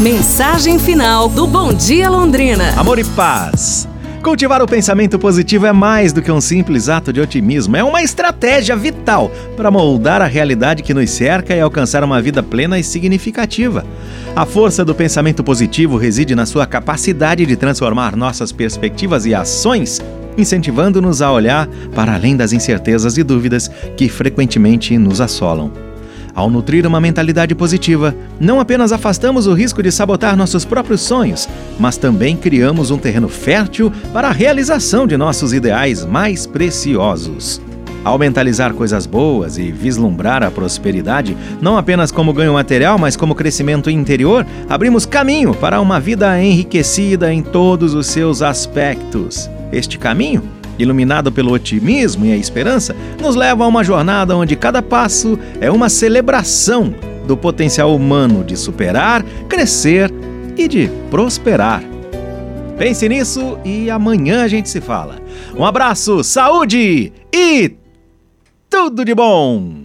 Mensagem final do Bom Dia Londrina. Amor e paz. Cultivar o pensamento positivo é mais do que um simples ato de otimismo, é uma estratégia vital para moldar a realidade que nos cerca e alcançar uma vida plena e significativa. A força do pensamento positivo reside na sua capacidade de transformar nossas perspectivas e ações, incentivando-nos a olhar para além das incertezas e dúvidas que frequentemente nos assolam. Ao nutrir uma mentalidade positiva, não apenas afastamos o risco de sabotar nossos próprios sonhos, mas também criamos um terreno fértil para a realização de nossos ideais mais preciosos. Ao mentalizar coisas boas e vislumbrar a prosperidade, não apenas como ganho material, mas como crescimento interior, abrimos caminho para uma vida enriquecida em todos os seus aspectos. Este caminho iluminado pelo otimismo e a esperança, nos leva a uma jornada onde cada passo é uma celebração do potencial humano de superar, crescer e de prosperar. Pense nisso e amanhã a gente se fala. Um abraço, saúde e tudo de bom!